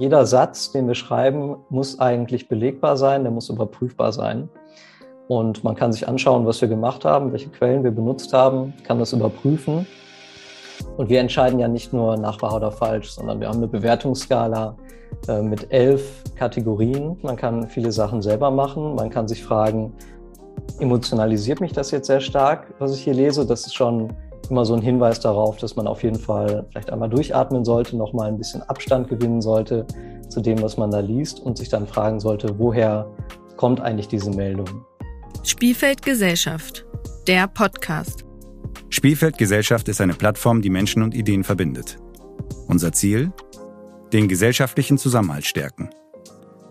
jeder Satz, den wir schreiben, muss eigentlich belegbar sein, der muss überprüfbar sein. Und man kann sich anschauen, was wir gemacht haben, welche Quellen wir benutzt haben, kann das überprüfen. Und wir entscheiden ja nicht nur nach wahr oder falsch, sondern wir haben eine Bewertungsskala äh, mit elf Kategorien. Man kann viele Sachen selber machen. Man kann sich fragen, emotionalisiert mich das jetzt sehr stark, was ich hier lese? Das ist schon immer so ein Hinweis darauf, dass man auf jeden Fall vielleicht einmal durchatmen sollte, nochmal ein bisschen Abstand gewinnen sollte zu dem, was man da liest und sich dann fragen sollte, woher kommt eigentlich diese Meldung? Spielfeld Gesellschaft, der Podcast. Spielfeld Gesellschaft ist eine Plattform, die Menschen und Ideen verbindet. Unser Ziel? Den gesellschaftlichen Zusammenhalt stärken.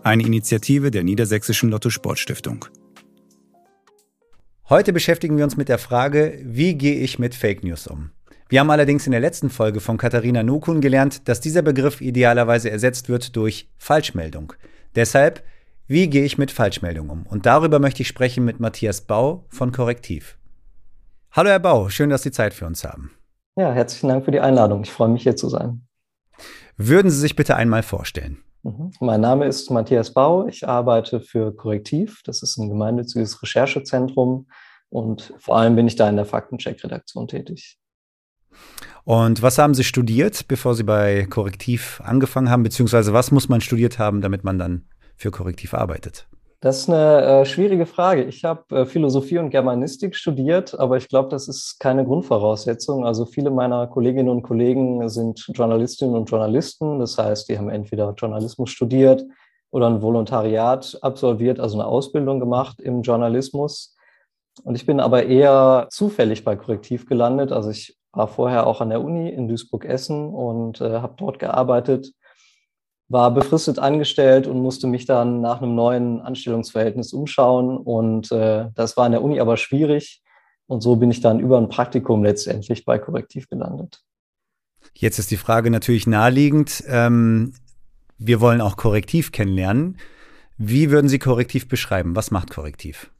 Eine Initiative der Niedersächsischen Lotto Sportstiftung. Heute beschäftigen wir uns mit der Frage, wie gehe ich mit Fake News um? Wir haben allerdings in der letzten Folge von Katharina Nukun gelernt, dass dieser Begriff idealerweise ersetzt wird durch Falschmeldung. Deshalb, wie gehe ich mit Falschmeldung um? Und darüber möchte ich sprechen mit Matthias Bau von Korrektiv. Hallo Herr Bau, schön, dass Sie Zeit für uns haben. Ja, herzlichen Dank für die Einladung. Ich freue mich hier zu sein. Würden Sie sich bitte einmal vorstellen? Mhm. Mein Name ist Matthias Bau. Ich arbeite für Korrektiv. Das ist ein gemeinnütziges Recherchezentrum. Und vor allem bin ich da in der Faktencheck-Redaktion tätig. Und was haben Sie studiert, bevor Sie bei Korrektiv angefangen haben? Beziehungsweise was muss man studiert haben, damit man dann für Korrektiv arbeitet? Das ist eine äh, schwierige Frage. Ich habe äh, Philosophie und Germanistik studiert, aber ich glaube, das ist keine Grundvoraussetzung. Also viele meiner Kolleginnen und Kollegen sind Journalistinnen und Journalisten. Das heißt, die haben entweder Journalismus studiert oder ein Volontariat absolviert, also eine Ausbildung gemacht im Journalismus. Und ich bin aber eher zufällig bei Korrektiv gelandet. Also ich war vorher auch an der Uni in Duisburg-Essen und äh, habe dort gearbeitet war befristet angestellt und musste mich dann nach einem neuen Anstellungsverhältnis umschauen. Und äh, das war an der Uni aber schwierig. Und so bin ich dann über ein Praktikum letztendlich bei Korrektiv gelandet. Jetzt ist die Frage natürlich naheliegend. Ähm, wir wollen auch Korrektiv kennenlernen. Wie würden Sie Korrektiv beschreiben? Was macht Korrektiv?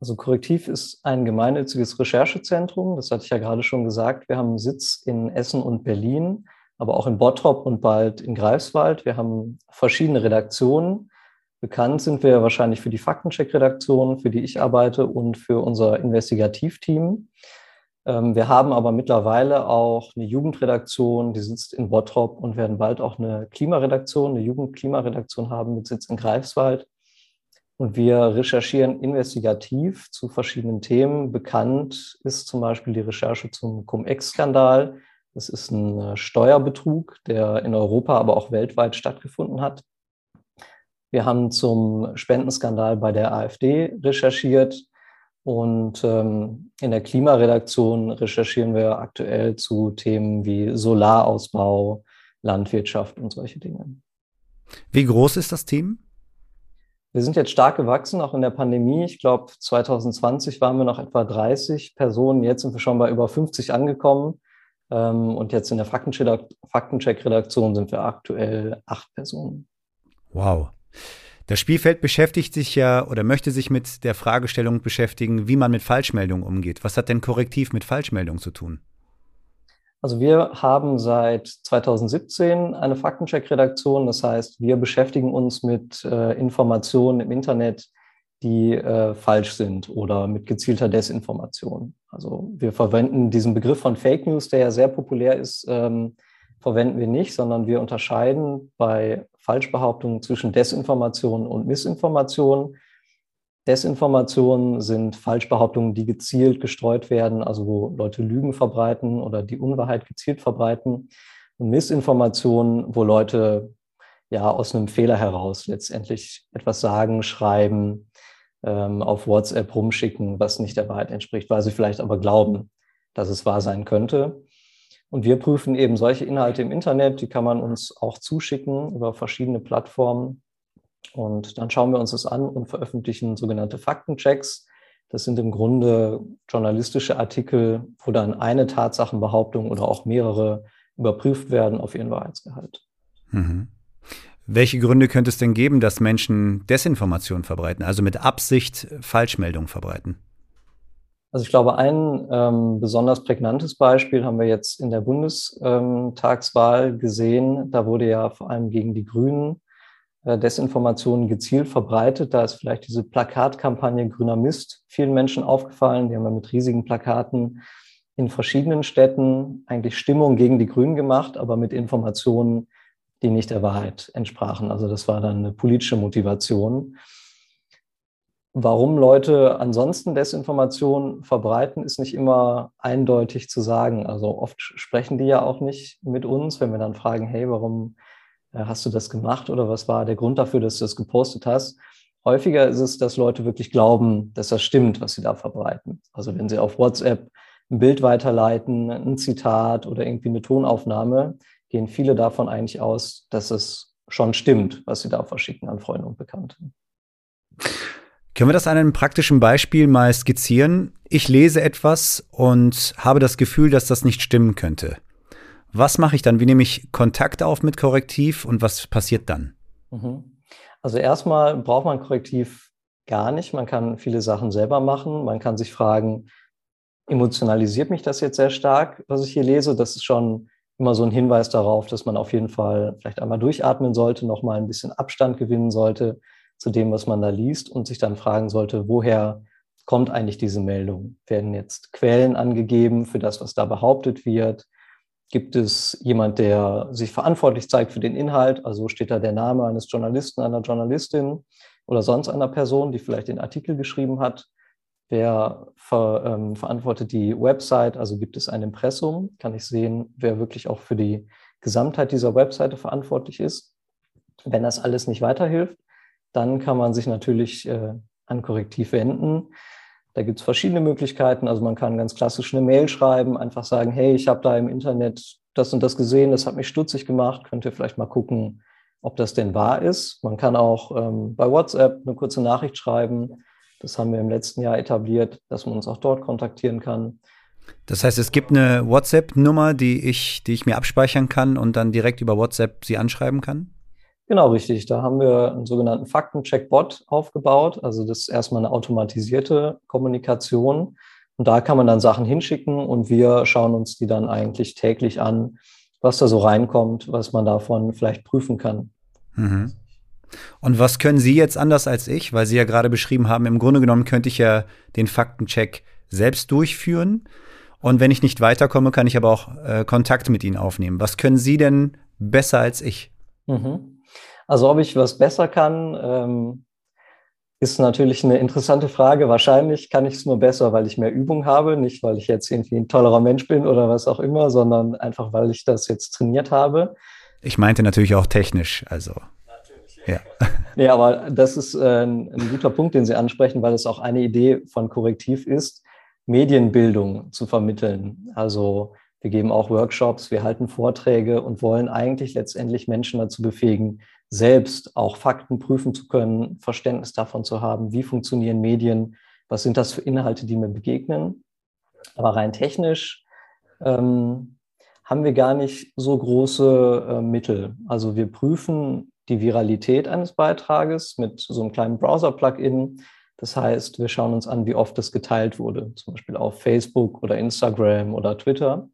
Also Korrektiv ist ein gemeinnütziges Recherchezentrum. Das hatte ich ja gerade schon gesagt. Wir haben einen Sitz in Essen und Berlin aber auch in Bottrop und bald in Greifswald. Wir haben verschiedene Redaktionen. Bekannt sind wir wahrscheinlich für die Faktencheck-Redaktion, für die ich arbeite und für unser Investigativteam. Ähm, wir haben aber mittlerweile auch eine Jugendredaktion, die sitzt in Bottrop und werden bald auch eine Klimaredaktion, eine Jugendklimaredaktion haben mit Sitz in Greifswald. Und wir recherchieren investigativ zu verschiedenen Themen. Bekannt ist zum Beispiel die Recherche zum Cum-Ex-Skandal, das ist ein äh, Steuerbetrug, der in Europa, aber auch weltweit stattgefunden hat. Wir haben zum Spendenskandal bei der AfD recherchiert und ähm, in der Klimaredaktion recherchieren wir aktuell zu Themen wie Solarausbau, Landwirtschaft und solche Dinge. Wie groß ist das Team? Wir sind jetzt stark gewachsen, auch in der Pandemie. Ich glaube, 2020 waren wir noch etwa 30 Personen. Jetzt sind wir schon bei über 50 angekommen. Ähm, und jetzt in der Faktencheck-Redaktion sind wir aktuell acht Personen. Wow. Das Spielfeld beschäftigt sich ja oder möchte sich mit der Fragestellung beschäftigen, wie man mit Falschmeldungen umgeht. Was hat denn Korrektiv mit Falschmeldungen zu tun? Also wir haben seit 2017 eine Faktencheck-Redaktion. Das heißt, wir beschäftigen uns mit äh, Informationen im Internet, die äh, falsch sind oder mit gezielter Desinformation. Also wir verwenden diesen Begriff von Fake News, der ja sehr populär ist, ähm, verwenden wir nicht, sondern wir unterscheiden bei Falschbehauptungen zwischen Desinformation und Missinformation. Desinformationen sind Falschbehauptungen, die gezielt gestreut werden, also wo Leute Lügen verbreiten oder die Unwahrheit gezielt verbreiten. Und Missinformationen, wo Leute ja aus einem Fehler heraus letztendlich etwas sagen, schreiben, ähm, auf WhatsApp rumschicken, was nicht der Wahrheit entspricht, weil sie vielleicht aber glauben, dass es wahr sein könnte. Und wir prüfen eben solche Inhalte im Internet, die kann man uns auch zuschicken über verschiedene Plattformen. Und dann schauen wir uns das an und veröffentlichen sogenannte Faktenchecks. Das sind im Grunde journalistische Artikel, wo dann eine Tatsachenbehauptung oder auch mehrere überprüft werden auf ihren Wahrheitsgehalt. Mhm. Welche Gründe könnte es denn geben, dass Menschen Desinformation verbreiten, also mit Absicht Falschmeldungen verbreiten? Also ich glaube, ein ähm, besonders prägnantes Beispiel haben wir jetzt in der Bundestagswahl ähm, gesehen. Da wurde ja vor allem gegen die Grünen äh, Desinformationen gezielt verbreitet. Da ist vielleicht diese Plakatkampagne Grüner Mist vielen Menschen aufgefallen. Die haben ja mit riesigen Plakaten in verschiedenen Städten eigentlich Stimmung gegen die Grünen gemacht, aber mit Informationen, die nicht der Wahrheit entsprachen. Also das war dann eine politische Motivation. Warum Leute ansonsten Desinformation verbreiten, ist nicht immer eindeutig zu sagen. Also oft sprechen die ja auch nicht mit uns, wenn wir dann fragen, hey, warum äh, hast du das gemacht oder was war der Grund dafür, dass du das gepostet hast? Häufiger ist es, dass Leute wirklich glauben, dass das stimmt, was sie da verbreiten. Also wenn sie auf WhatsApp ein Bild weiterleiten, ein Zitat oder irgendwie eine Tonaufnahme, gehen viele davon eigentlich aus, dass es schon stimmt, was sie da verschicken an Freunde und Bekannte. Können wir das an einem praktischen Beispiel mal skizzieren? Ich lese etwas und habe das Gefühl, dass das nicht stimmen könnte. Was mache ich dann? Wie nehme ich Kontakt auf mit Korrektiv und was passiert dann? Mhm. Also erstmal braucht man Korrektiv gar nicht. Man kann viele Sachen selber machen. Man kann sich fragen, emotionalisiert mich das jetzt sehr stark, was ich hier lese? Das ist schon immer so ein Hinweis darauf, dass man auf jeden Fall vielleicht einmal durchatmen sollte, nochmal ein bisschen Abstand gewinnen sollte zu dem, was man da liest und sich dann fragen sollte, woher kommt eigentlich diese Meldung? Werden jetzt Quellen angegeben für das, was da behauptet wird? Gibt es jemand, der sich verantwortlich zeigt für den Inhalt? Also steht da der Name eines Journalisten, einer Journalistin oder sonst einer Person, die vielleicht den Artikel geschrieben hat? Wer ver, ähm, verantwortet die Website? Also gibt es ein Impressum? Kann ich sehen, wer wirklich auch für die Gesamtheit dieser Webseite verantwortlich ist? Wenn das alles nicht weiterhilft, dann kann man sich natürlich äh, an Korrektiv wenden. Da gibt es verschiedene Möglichkeiten. Also man kann ganz klassisch eine Mail schreiben, einfach sagen, hey, ich habe da im Internet das und das gesehen, das hat mich stutzig gemacht, könnt ihr vielleicht mal gucken, ob das denn wahr ist. Man kann auch ähm, bei WhatsApp eine kurze Nachricht schreiben. Das haben wir im letzten Jahr etabliert, dass man uns auch dort kontaktieren kann. Das heißt, es gibt eine WhatsApp-Nummer, die ich, die ich mir abspeichern kann und dann direkt über WhatsApp sie anschreiben kann? Genau, richtig. Da haben wir einen sogenannten Faktencheck-Bot aufgebaut. Also das ist erstmal eine automatisierte Kommunikation. Und da kann man dann Sachen hinschicken und wir schauen uns die dann eigentlich täglich an, was da so reinkommt, was man davon vielleicht prüfen kann. Mhm. Und was können Sie jetzt anders als ich? Weil Sie ja gerade beschrieben haben, im Grunde genommen könnte ich ja den Faktencheck selbst durchführen. Und wenn ich nicht weiterkomme, kann ich aber auch äh, Kontakt mit Ihnen aufnehmen. Was können Sie denn besser als ich? Mhm. Also ob ich was besser kann, ähm, ist natürlich eine interessante Frage. Wahrscheinlich kann ich es nur besser, weil ich mehr Übung habe, nicht weil ich jetzt irgendwie ein tollerer Mensch bin oder was auch immer, sondern einfach, weil ich das jetzt trainiert habe. Ich meinte natürlich auch technisch, also. Ja. ja, aber das ist äh, ein, ein guter Punkt, den Sie ansprechen, weil es auch eine Idee von Korrektiv ist, Medienbildung zu vermitteln. Also wir geben auch Workshops, wir halten Vorträge und wollen eigentlich letztendlich Menschen dazu befähigen, selbst auch Fakten prüfen zu können, Verständnis davon zu haben, wie funktionieren Medien, was sind das für Inhalte, die mir begegnen. Aber rein technisch ähm, haben wir gar nicht so große äh, Mittel. Also wir prüfen die Viralität eines Beitrages mit so einem kleinen Browser-Plugin. Das heißt, wir schauen uns an, wie oft das geteilt wurde, zum Beispiel auf Facebook oder Instagram oder Twitter.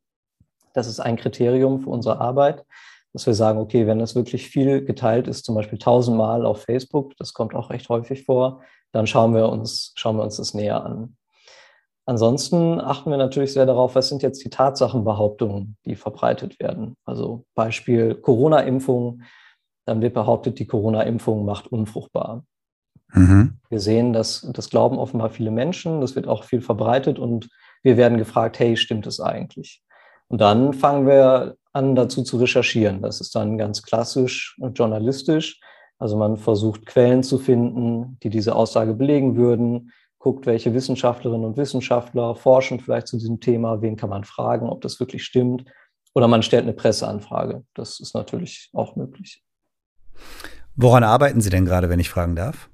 Das ist ein Kriterium für unsere Arbeit dass wir sagen, okay, wenn das wirklich viel geteilt ist, zum Beispiel tausendmal auf Facebook, das kommt auch recht häufig vor, dann schauen wir uns, schauen wir uns das näher an. Ansonsten achten wir natürlich sehr darauf, was sind jetzt die Tatsachenbehauptungen, die verbreitet werden. Also Beispiel Corona-Impfung, dann wird behauptet, die Corona-Impfung macht unfruchtbar. Mhm. Wir sehen, dass das glauben offenbar viele Menschen, das wird auch viel verbreitet und wir werden gefragt, hey, stimmt es eigentlich? Und dann fangen wir an, dazu zu recherchieren. Das ist dann ganz klassisch und journalistisch. Also man versucht Quellen zu finden, die diese Aussage belegen würden, guckt, welche Wissenschaftlerinnen und Wissenschaftler forschen vielleicht zu diesem Thema, wen kann man fragen, ob das wirklich stimmt. Oder man stellt eine Presseanfrage. Das ist natürlich auch möglich. Woran arbeiten Sie denn gerade, wenn ich fragen darf?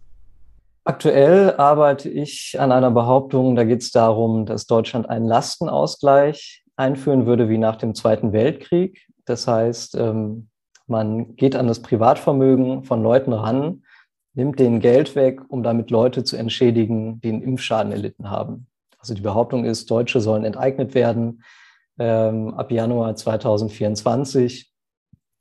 Aktuell arbeite ich an einer Behauptung, da geht es darum, dass Deutschland einen Lastenausgleich einführen würde wie nach dem Zweiten Weltkrieg. Das heißt, ähm, man geht an das Privatvermögen von Leuten ran, nimmt denen Geld weg, um damit Leute zu entschädigen, die einen Impfschaden erlitten haben. Also die Behauptung ist, Deutsche sollen enteignet werden ähm, ab Januar 2024.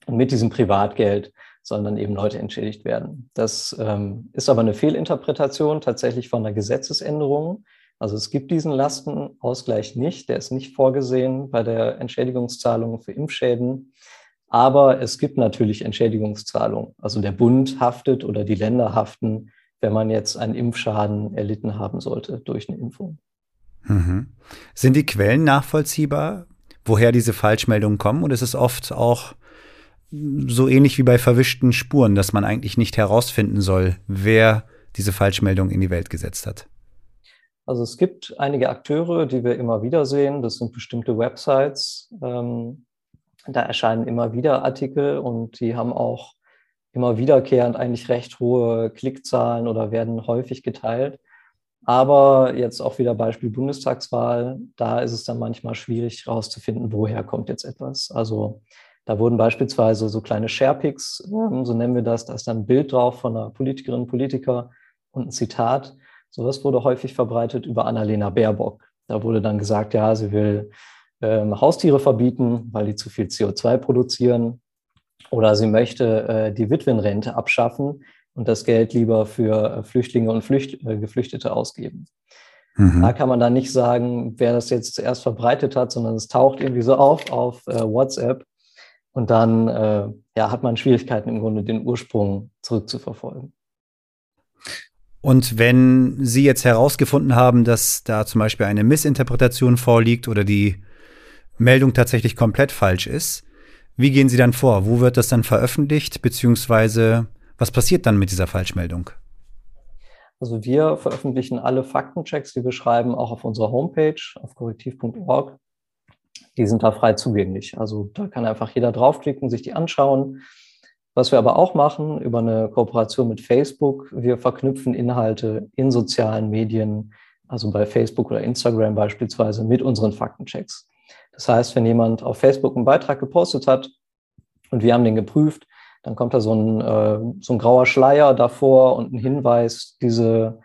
Und mit diesem Privatgeld sollen dann eben Leute entschädigt werden. Das ähm, ist aber eine Fehlinterpretation tatsächlich von einer Gesetzesänderung. Also es gibt diesen Lastenausgleich nicht, der ist nicht vorgesehen bei der Entschädigungszahlung für Impfschäden. Aber es gibt natürlich Entschädigungszahlungen. Also der Bund haftet oder die Länder haften, wenn man jetzt einen Impfschaden erlitten haben sollte durch eine Impfung. Mhm. Sind die Quellen nachvollziehbar, woher diese Falschmeldungen kommen? Oder ist es oft auch so ähnlich wie bei verwischten Spuren, dass man eigentlich nicht herausfinden soll, wer diese Falschmeldung in die Welt gesetzt hat? Also es gibt einige Akteure, die wir immer wieder sehen. Das sind bestimmte Websites. Ähm, da erscheinen immer wieder Artikel und die haben auch immer wiederkehrend eigentlich recht hohe Klickzahlen oder werden häufig geteilt. Aber jetzt auch wieder Beispiel Bundestagswahl, da ist es dann manchmal schwierig herauszufinden, woher kommt jetzt etwas. Also da wurden beispielsweise so kleine Sharepics, ähm, so nennen wir das, da ist dann ein Bild drauf von einer Politikerin, Politiker und ein Zitat. Sowas wurde häufig verbreitet über Annalena Baerbock. Da wurde dann gesagt, ja, sie will ähm, Haustiere verbieten, weil die zu viel CO2 produzieren. Oder sie möchte äh, die Witwenrente abschaffen und das Geld lieber für äh, Flüchtlinge und Flücht äh, Geflüchtete ausgeben. Mhm. Da kann man dann nicht sagen, wer das jetzt zuerst verbreitet hat, sondern es taucht irgendwie so auf auf äh, WhatsApp und dann äh, ja, hat man Schwierigkeiten im Grunde, den Ursprung zurückzuverfolgen. Und wenn Sie jetzt herausgefunden haben, dass da zum Beispiel eine Missinterpretation vorliegt oder die Meldung tatsächlich komplett falsch ist, wie gehen Sie dann vor? Wo wird das dann veröffentlicht? Beziehungsweise was passiert dann mit dieser Falschmeldung? Also wir veröffentlichen alle Faktenchecks, die wir schreiben, auch auf unserer Homepage auf korrektiv.org die sind da frei zugänglich. Also da kann einfach jeder draufklicken, sich die anschauen. Was wir aber auch machen über eine Kooperation mit Facebook, wir verknüpfen Inhalte in sozialen Medien, also bei Facebook oder Instagram beispielsweise, mit unseren Faktenchecks. Das heißt, wenn jemand auf Facebook einen Beitrag gepostet hat und wir haben den geprüft, dann kommt da so ein, äh, so ein grauer Schleier davor und ein Hinweis, diese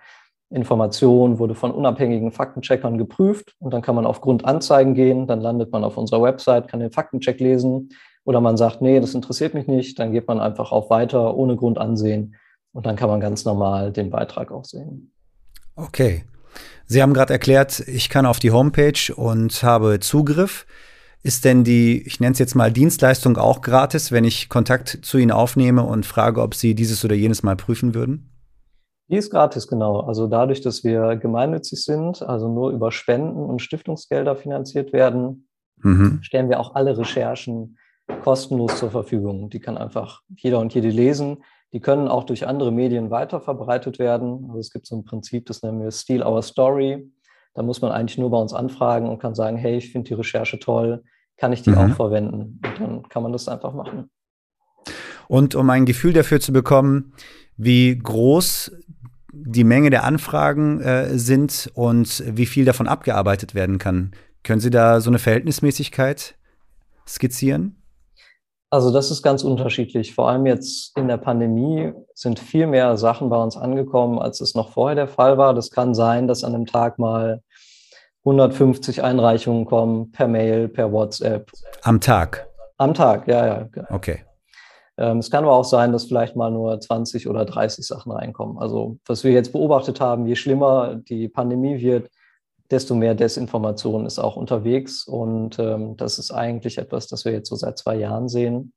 Information wurde von unabhängigen Faktencheckern geprüft und dann kann man auf Grundanzeigen gehen, dann landet man auf unserer Website, kann den Faktencheck lesen oder man sagt, nee, das interessiert mich nicht, dann geht man einfach auf Weiter ohne Grund ansehen und dann kann man ganz normal den Beitrag auch sehen. Okay. Sie haben gerade erklärt, ich kann auf die Homepage und habe Zugriff. Ist denn die, ich nenne es jetzt mal Dienstleistung auch gratis, wenn ich Kontakt zu Ihnen aufnehme und frage, ob Sie dieses oder jenes mal prüfen würden? Die ist gratis, genau. Also dadurch, dass wir gemeinnützig sind, also nur über Spenden und Stiftungsgelder finanziert werden, mhm. stellen wir auch alle Recherchen kostenlos zur Verfügung. Die kann einfach jeder und jede lesen. Die können auch durch andere Medien weiterverbreitet werden. Also es gibt so ein Prinzip, das nennen wir Steal Our Story. Da muss man eigentlich nur bei uns anfragen und kann sagen, hey, ich finde die Recherche toll, kann ich die mhm. auch verwenden? Und dann kann man das einfach machen. Und um ein Gefühl dafür zu bekommen, wie groß die Menge der Anfragen äh, sind und wie viel davon abgearbeitet werden kann. Können Sie da so eine Verhältnismäßigkeit skizzieren? Also das ist ganz unterschiedlich. Vor allem jetzt in der Pandemie sind viel mehr Sachen bei uns angekommen, als es noch vorher der Fall war. Das kann sein, dass an einem Tag mal 150 Einreichungen kommen per Mail, per WhatsApp. Am Tag? Am Tag, ja, ja. Okay. Ähm, es kann aber auch sein, dass vielleicht mal nur 20 oder 30 Sachen reinkommen. Also was wir jetzt beobachtet haben, je schlimmer die Pandemie wird, desto mehr Desinformation ist auch unterwegs. Und ähm, das ist eigentlich etwas, das wir jetzt so seit zwei Jahren sehen.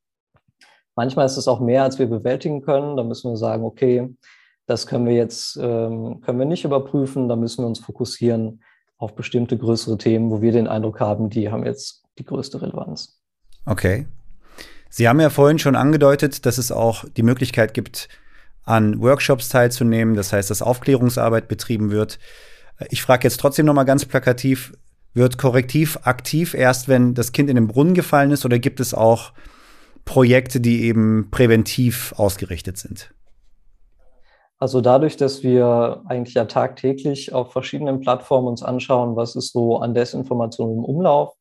Manchmal ist es auch mehr, als wir bewältigen können. Da müssen wir sagen, okay, das können wir jetzt ähm, können wir nicht überprüfen. Da müssen wir uns fokussieren auf bestimmte größere Themen, wo wir den Eindruck haben, die haben jetzt die größte Relevanz. Okay. Sie haben ja vorhin schon angedeutet, dass es auch die Möglichkeit gibt, an Workshops teilzunehmen. Das heißt, dass Aufklärungsarbeit betrieben wird. Ich frage jetzt trotzdem noch mal ganz plakativ, wird Korrektiv aktiv erst, wenn das Kind in den Brunnen gefallen ist oder gibt es auch Projekte, die eben präventiv ausgerichtet sind? Also dadurch, dass wir eigentlich ja tagtäglich auf verschiedenen Plattformen uns anschauen, was ist so an Desinformation im Umlauf,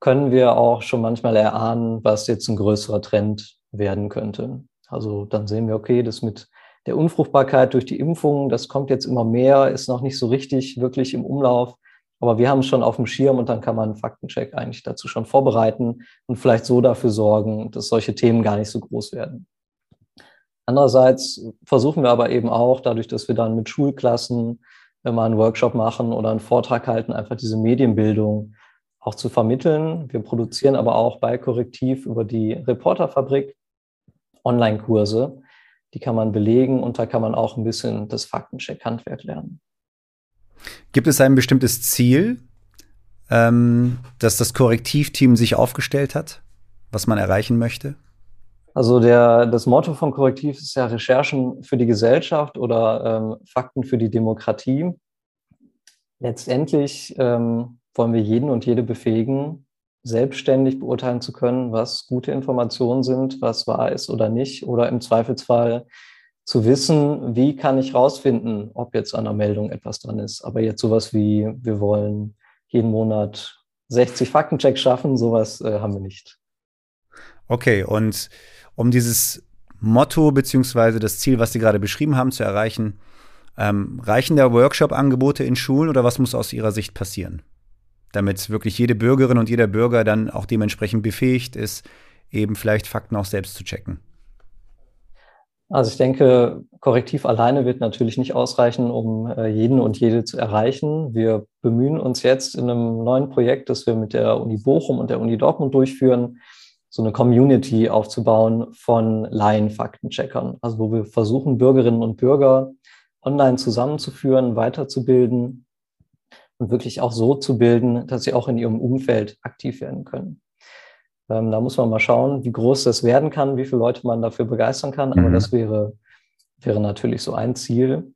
können wir auch schon manchmal erahnen, was jetzt ein größerer Trend werden könnte. Also dann sehen wir, okay, das mit der Unfruchtbarkeit durch die Impfung, das kommt jetzt immer mehr, ist noch nicht so richtig wirklich im Umlauf. Aber wir haben es schon auf dem Schirm und dann kann man einen Faktencheck eigentlich dazu schon vorbereiten und vielleicht so dafür sorgen, dass solche Themen gar nicht so groß werden. Andererseits versuchen wir aber eben auch, dadurch, dass wir dann mit Schulklassen mal einen Workshop machen oder einen Vortrag halten, einfach diese Medienbildung auch zu vermitteln. Wir produzieren aber auch bei Korrektiv über die Reporterfabrik Online-Kurse. Die kann man belegen und da kann man auch ein bisschen das Faktencheck-Handwerk lernen. Gibt es ein bestimmtes Ziel, ähm, das das Korrektivteam sich aufgestellt hat, was man erreichen möchte? Also der, das Motto vom Korrektiv ist ja Recherchen für die Gesellschaft oder ähm, Fakten für die Demokratie. Letztendlich ähm, wollen wir jeden und jede befähigen, selbstständig beurteilen zu können, was gute Informationen sind, was wahr ist oder nicht, oder im Zweifelsfall zu wissen, wie kann ich rausfinden, ob jetzt an der Meldung etwas dran ist. Aber jetzt sowas wie, wir wollen jeden Monat 60 Faktenchecks schaffen, sowas äh, haben wir nicht. Okay, und um dieses Motto beziehungsweise das Ziel, was Sie gerade beschrieben haben, zu erreichen, ähm, reichen da Workshop-Angebote in Schulen oder was muss aus Ihrer Sicht passieren? Damit wirklich jede Bürgerin und jeder Bürger dann auch dementsprechend befähigt ist, eben vielleicht Fakten auch selbst zu checken. Also ich denke, Korrektiv alleine wird natürlich nicht ausreichen, um äh, jeden und jede zu erreichen. Wir bemühen uns jetzt in einem neuen Projekt, das wir mit der Uni Bochum und der Uni Dortmund durchführen, so eine Community aufzubauen von Laien-Faktencheckern. Also wo wir versuchen, Bürgerinnen und Bürger online zusammenzuführen, weiterzubilden und wirklich auch so zu bilden, dass sie auch in ihrem Umfeld aktiv werden können. Ähm, da muss man mal schauen, wie groß das werden kann, wie viele Leute man dafür begeistern kann. Aber mhm. das wäre, wäre natürlich so ein Ziel.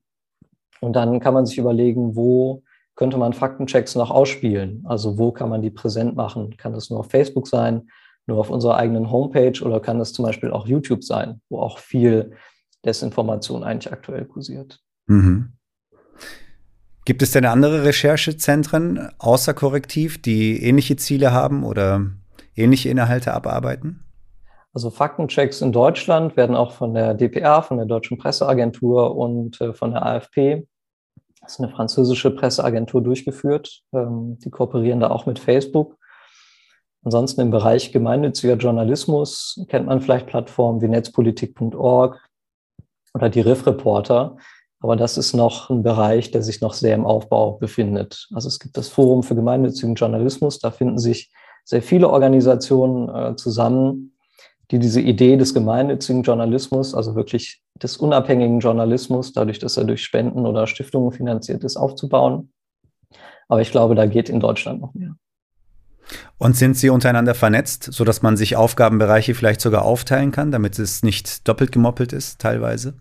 Und dann kann man sich überlegen, wo könnte man Faktenchecks noch ausspielen? Also wo kann man die präsent machen? Kann das nur auf Facebook sein, nur auf unserer eigenen Homepage oder kann das zum Beispiel auch YouTube sein, wo auch viel Desinformation eigentlich aktuell kursiert? Mhm. Gibt es denn andere Recherchezentren außer Korrektiv, die ähnliche Ziele haben oder ähnliche Inhalte abarbeiten? Also Faktenchecks in Deutschland werden auch von der DPA, von der Deutschen Presseagentur und äh, von der AFP, das ist eine französische Presseagentur, durchgeführt. Ähm, die kooperieren da auch mit Facebook. Ansonsten im Bereich gemeinnütziger Journalismus kennt man vielleicht Plattformen wie netzpolitik.org oder die Riff Reporter. Aber das ist noch ein Bereich, der sich noch sehr im Aufbau befindet. Also es gibt das Forum für gemeinnützigen Journalismus. Da finden sich sehr viele Organisationen äh, zusammen, die diese Idee des gemeinnützigen Journalismus, also wirklich des unabhängigen Journalismus, dadurch, dass er durch Spenden oder Stiftungen finanziert ist, aufzubauen. Aber ich glaube, da geht in Deutschland noch mehr. Und sind sie untereinander vernetzt, sodass man sich Aufgabenbereiche vielleicht sogar aufteilen kann, damit es nicht doppelt gemoppelt ist, teilweise?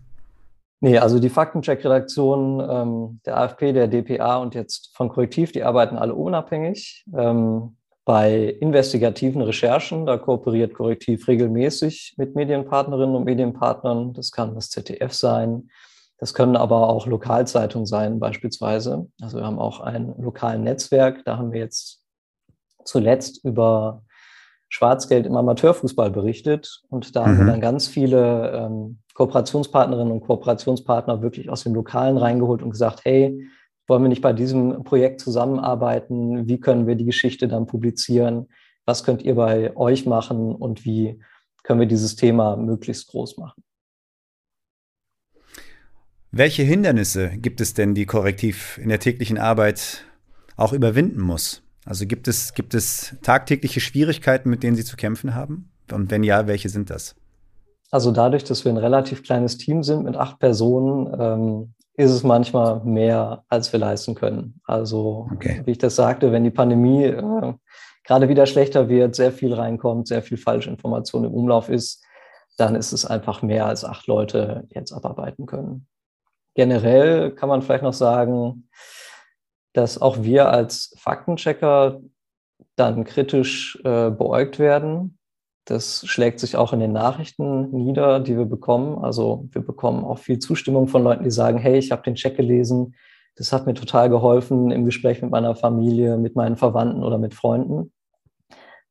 Nee, also die Faktencheck-Redaktionen ähm, der AfP, der DPA und jetzt von Korrektiv, die arbeiten alle unabhängig. Ähm, bei investigativen Recherchen, da kooperiert Korrektiv regelmäßig mit Medienpartnerinnen und Medienpartnern. Das kann das ZDF sein. Das können aber auch Lokalzeitungen sein, beispielsweise. Also wir haben auch ein lokales Netzwerk. Da haben wir jetzt zuletzt über Schwarzgeld im Amateurfußball berichtet. Und da mhm. haben wir mhm. dann ganz viele ähm, Kooperationspartnerinnen und Kooperationspartner wirklich aus dem Lokalen reingeholt und gesagt, hey, wollen wir nicht bei diesem Projekt zusammenarbeiten? Wie können wir die Geschichte dann publizieren? Was könnt ihr bei euch machen und wie können wir dieses Thema möglichst groß machen? Welche Hindernisse gibt es denn, die Korrektiv in der täglichen Arbeit auch überwinden muss? Also gibt es, gibt es tagtägliche Schwierigkeiten, mit denen Sie zu kämpfen haben? Und wenn ja, welche sind das? Also dadurch, dass wir ein relativ kleines Team sind mit acht Personen, ähm, ist es manchmal mehr, als wir leisten können. Also okay. wie ich das sagte, wenn die Pandemie äh, gerade wieder schlechter wird, sehr viel reinkommt, sehr viel Falschinformation im Umlauf ist, dann ist es einfach mehr, als acht Leute jetzt abarbeiten können. Generell kann man vielleicht noch sagen, dass auch wir als Faktenchecker dann kritisch äh, beäugt werden. Das schlägt sich auch in den Nachrichten nieder, die wir bekommen. Also wir bekommen auch viel Zustimmung von Leuten, die sagen, hey, ich habe den Check gelesen, das hat mir total geholfen im Gespräch mit meiner Familie, mit meinen Verwandten oder mit Freunden.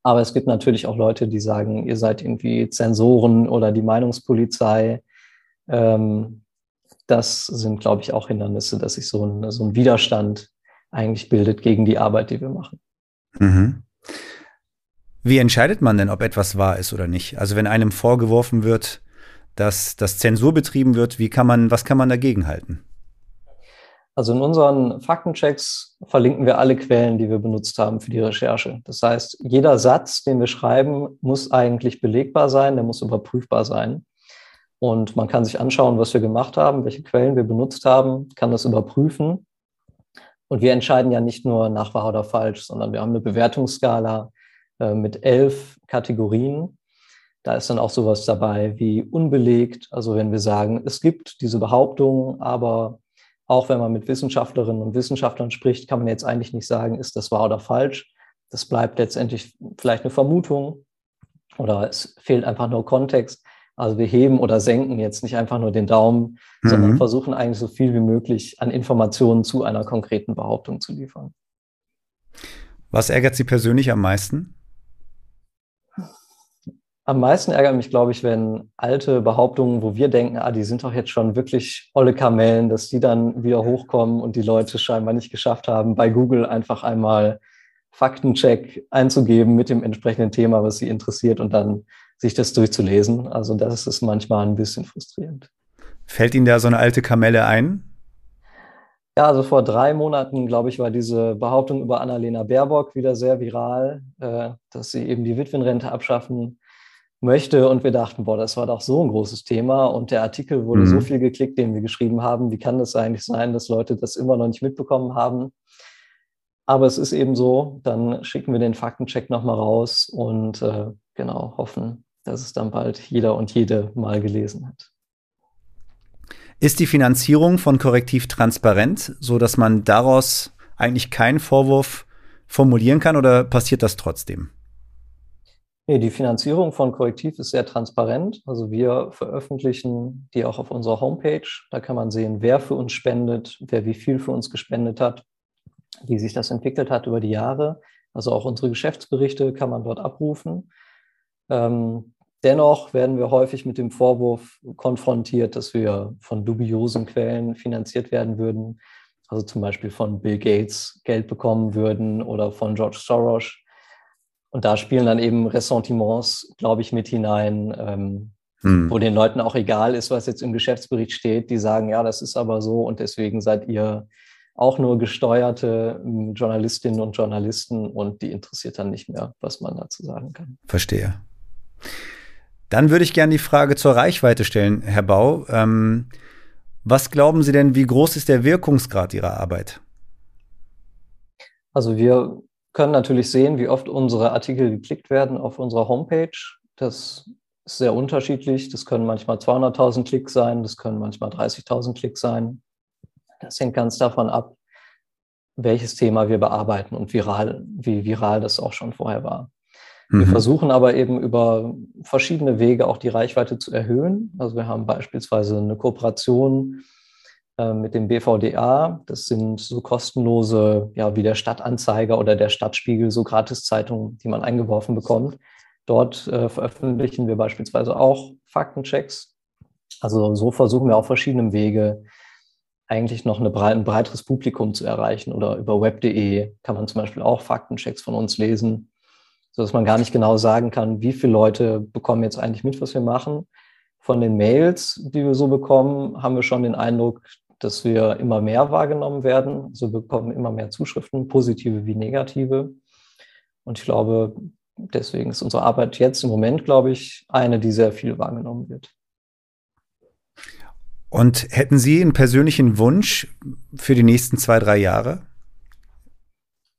Aber es gibt natürlich auch Leute, die sagen, ihr seid irgendwie Zensoren oder die Meinungspolizei. Ähm, das sind, glaube ich, auch Hindernisse, dass sich so ein, so ein Widerstand eigentlich bildet gegen die Arbeit, die wir machen. Mhm. Wie entscheidet man denn, ob etwas wahr ist oder nicht? Also wenn einem vorgeworfen wird, dass das Zensur betrieben wird, wie kann man, was kann man dagegen halten? Also in unseren Faktenchecks verlinken wir alle Quellen, die wir benutzt haben für die Recherche. Das heißt, jeder Satz, den wir schreiben, muss eigentlich belegbar sein, der muss überprüfbar sein. Und man kann sich anschauen, was wir gemacht haben, welche Quellen wir benutzt haben, kann das überprüfen. Und wir entscheiden ja nicht nur nach wahr oder falsch, sondern wir haben eine Bewertungsskala äh, mit elf Kategorien. Da ist dann auch sowas dabei wie unbelegt. Also wenn wir sagen, es gibt diese Behauptung, aber auch wenn man mit Wissenschaftlerinnen und Wissenschaftlern spricht, kann man jetzt eigentlich nicht sagen, ist das wahr oder falsch. Das bleibt letztendlich vielleicht eine Vermutung oder es fehlt einfach nur Kontext. Also wir heben oder senken jetzt nicht einfach nur den Daumen, mhm. sondern versuchen eigentlich so viel wie möglich an Informationen zu einer konkreten Behauptung zu liefern. Was ärgert Sie persönlich am meisten? Am meisten ärgert mich, glaube ich, wenn alte Behauptungen, wo wir denken, ah, die sind doch jetzt schon wirklich olle Kamellen, dass die dann wieder hochkommen und die Leute scheinbar nicht geschafft haben, bei Google einfach einmal Faktencheck einzugeben mit dem entsprechenden Thema, was sie interessiert und dann sich das durchzulesen. Also das ist manchmal ein bisschen frustrierend. Fällt Ihnen da so eine alte Kamelle ein? Ja, also vor drei Monaten, glaube ich, war diese Behauptung über Annalena Baerbock wieder sehr viral, äh, dass sie eben die Witwenrente abschaffen möchte. Und wir dachten, boah, das war doch so ein großes Thema. Und der Artikel wurde mhm. so viel geklickt, den wir geschrieben haben. Wie kann das eigentlich sein, dass Leute das immer noch nicht mitbekommen haben? Aber es ist eben so, dann schicken wir den Faktencheck nochmal raus und äh, genau hoffen, dass es dann bald jeder und jede mal gelesen hat. Ist die Finanzierung von Korrektiv transparent, so dass man daraus eigentlich keinen Vorwurf formulieren kann oder passiert das trotzdem? Nee, die Finanzierung von Korrektiv ist sehr transparent. Also wir veröffentlichen die auch auf unserer Homepage. Da kann man sehen, wer für uns spendet, wer wie viel für uns gespendet hat, wie sich das entwickelt hat über die Jahre. Also auch unsere Geschäftsberichte kann man dort abrufen. Ähm, dennoch werden wir häufig mit dem Vorwurf konfrontiert, dass wir von dubiosen Quellen finanziert werden würden. Also zum Beispiel von Bill Gates Geld bekommen würden oder von George Soros. Und da spielen dann eben Ressentiments, glaube ich, mit hinein, ähm, hm. wo den Leuten auch egal ist, was jetzt im Geschäftsbericht steht. Die sagen, ja, das ist aber so und deswegen seid ihr auch nur gesteuerte ähm, Journalistinnen und Journalisten und die interessiert dann nicht mehr, was man dazu sagen kann. Verstehe. Dann würde ich gerne die Frage zur Reichweite stellen, Herr Bau. Ähm, was glauben Sie denn, wie groß ist der Wirkungsgrad Ihrer Arbeit? Also wir können natürlich sehen, wie oft unsere Artikel geklickt werden auf unserer Homepage. Das ist sehr unterschiedlich. Das können manchmal 200.000 Klicks sein, das können manchmal 30.000 Klicks sein. Das hängt ganz davon ab, welches Thema wir bearbeiten und viral, wie viral das auch schon vorher war. Wir mhm. versuchen aber eben über verschiedene Wege auch die Reichweite zu erhöhen. Also wir haben beispielsweise eine Kooperation mit dem BVDA. Das sind so kostenlose, ja, wie der Stadtanzeiger oder der Stadtspiegel, so Gratiszeitungen, die man eingeworfen bekommt. Dort äh, veröffentlichen wir beispielsweise auch Faktenchecks. Also so versuchen wir auf verschiedenen Wege eigentlich noch eine, ein breiteres Publikum zu erreichen. Oder über web.de kann man zum Beispiel auch Faktenchecks von uns lesen sodass man gar nicht genau sagen kann, wie viele Leute bekommen jetzt eigentlich mit, was wir machen. Von den Mails, die wir so bekommen, haben wir schon den Eindruck, dass wir immer mehr wahrgenommen werden. Also wir bekommen immer mehr Zuschriften, positive wie negative. Und ich glaube, deswegen ist unsere Arbeit jetzt im Moment, glaube ich, eine, die sehr viel wahrgenommen wird. Und hätten Sie einen persönlichen Wunsch für die nächsten zwei, drei Jahre?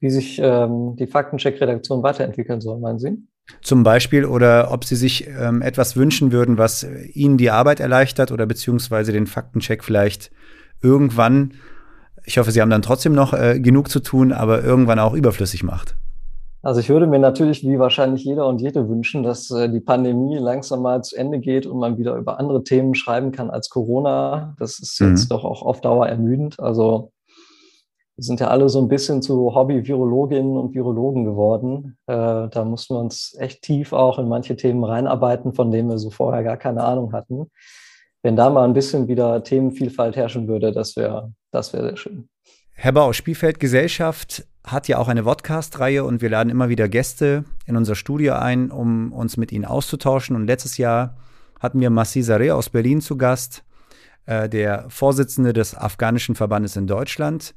wie sich ähm, die Faktencheck-Redaktion weiterentwickeln soll, meinen Sie? Zum Beispiel oder ob Sie sich ähm, etwas wünschen würden, was Ihnen die Arbeit erleichtert oder beziehungsweise den Faktencheck vielleicht irgendwann, ich hoffe, Sie haben dann trotzdem noch äh, genug zu tun, aber irgendwann auch überflüssig macht. Also ich würde mir natürlich, wie wahrscheinlich jeder und jede wünschen, dass äh, die Pandemie langsam mal zu Ende geht und man wieder über andere Themen schreiben kann als Corona. Das ist jetzt mhm. doch auch auf Dauer ermüdend. Also wir sind ja alle so ein bisschen zu Hobby-Virologinnen und Virologen geworden. Äh, da mussten wir uns echt tief auch in manche Themen reinarbeiten, von denen wir so vorher gar keine Ahnung hatten. Wenn da mal ein bisschen wieder Themenvielfalt herrschen würde, das wäre das wär sehr schön. Herr Bau, Spielfeld Gesellschaft hat ja auch eine Podcast-Reihe und wir laden immer wieder Gäste in unser Studio ein, um uns mit ihnen auszutauschen. Und letztes Jahr hatten wir Massi Sareh aus Berlin zu Gast, äh, der Vorsitzende des afghanischen Verbandes in Deutschland.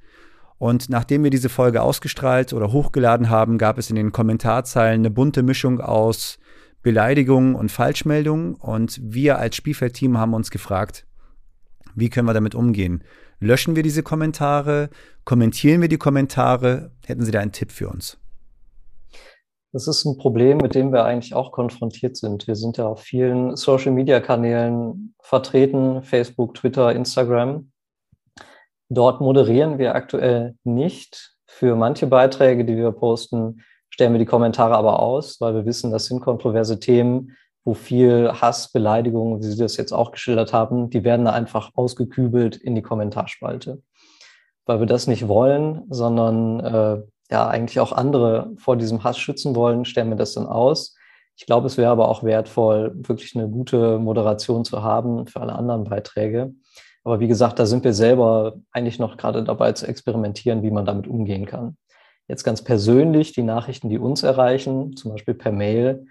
Und nachdem wir diese Folge ausgestrahlt oder hochgeladen haben, gab es in den Kommentarzeilen eine bunte Mischung aus Beleidigungen und Falschmeldungen. Und wir als Spielfeldteam haben uns gefragt, wie können wir damit umgehen? Löschen wir diese Kommentare? Kommentieren wir die Kommentare? Hätten Sie da einen Tipp für uns? Das ist ein Problem, mit dem wir eigentlich auch konfrontiert sind. Wir sind ja auf vielen Social-Media-Kanälen vertreten, Facebook, Twitter, Instagram. Dort moderieren wir aktuell nicht. Für manche Beiträge, die wir posten, stellen wir die Kommentare aber aus, weil wir wissen, das sind kontroverse Themen, wo viel Hass, Beleidigung, wie Sie das jetzt auch geschildert haben, die werden da einfach ausgekübelt in die Kommentarspalte. Weil wir das nicht wollen, sondern äh, ja eigentlich auch andere vor diesem Hass schützen wollen, stellen wir das dann aus. Ich glaube, es wäre aber auch wertvoll, wirklich eine gute Moderation zu haben für alle anderen Beiträge. Aber wie gesagt, da sind wir selber eigentlich noch gerade dabei zu experimentieren, wie man damit umgehen kann. Jetzt ganz persönlich die Nachrichten, die uns erreichen, zum Beispiel per Mail,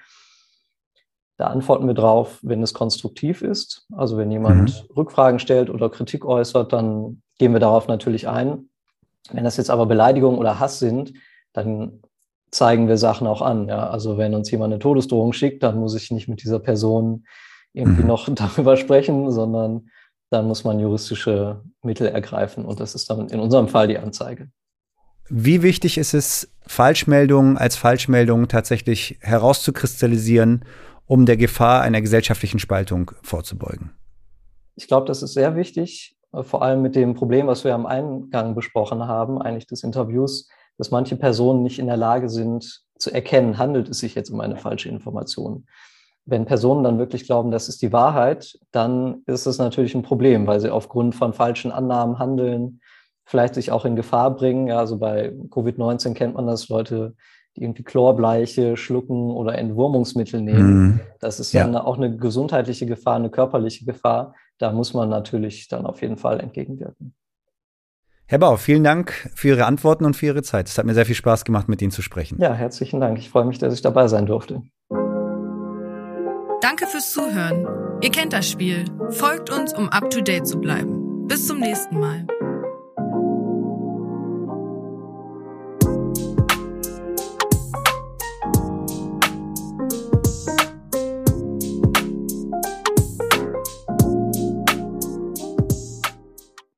da antworten wir drauf, wenn es konstruktiv ist. Also wenn jemand mhm. Rückfragen stellt oder Kritik äußert, dann gehen wir darauf natürlich ein. Wenn das jetzt aber Beleidigungen oder Hass sind, dann zeigen wir Sachen auch an. Ja? Also wenn uns jemand eine Todesdrohung schickt, dann muss ich nicht mit dieser Person irgendwie mhm. noch darüber sprechen, sondern dann muss man juristische Mittel ergreifen. Und das ist dann in unserem Fall die Anzeige. Wie wichtig ist es, Falschmeldungen als Falschmeldungen tatsächlich herauszukristallisieren um der Gefahr einer gesellschaftlichen Spaltung vorzubeugen? Ich glaube, das ist sehr wichtig, äh, vor allem mit dem Problem, was wir am Eingang besprochen haben, eigentlich des Interviews, dass manche Personen nicht in der Lage sind zu erkennen, handelt es sich jetzt um eine falsche Information. Wenn Personen dann wirklich glauben, das ist die Wahrheit, dann ist es natürlich ein Problem, weil sie aufgrund von falschen Annahmen handeln, vielleicht sich auch in Gefahr bringen. Ja, also bei Covid-19 kennt man das, Leute die irgendwie Chlorbleiche schlucken oder Entwurmungsmittel nehmen. Mhm. Das ist ja. dann auch eine gesundheitliche Gefahr, eine körperliche Gefahr. Da muss man natürlich dann auf jeden Fall entgegenwirken. Herr Bau, vielen Dank für Ihre Antworten und für Ihre Zeit. Es hat mir sehr viel Spaß gemacht, mit Ihnen zu sprechen. Ja, herzlichen Dank. Ich freue mich, dass ich dabei sein durfte. Danke fürs Zuhören. Ihr kennt das Spiel. Folgt uns, um up-to-date zu bleiben. Bis zum nächsten Mal.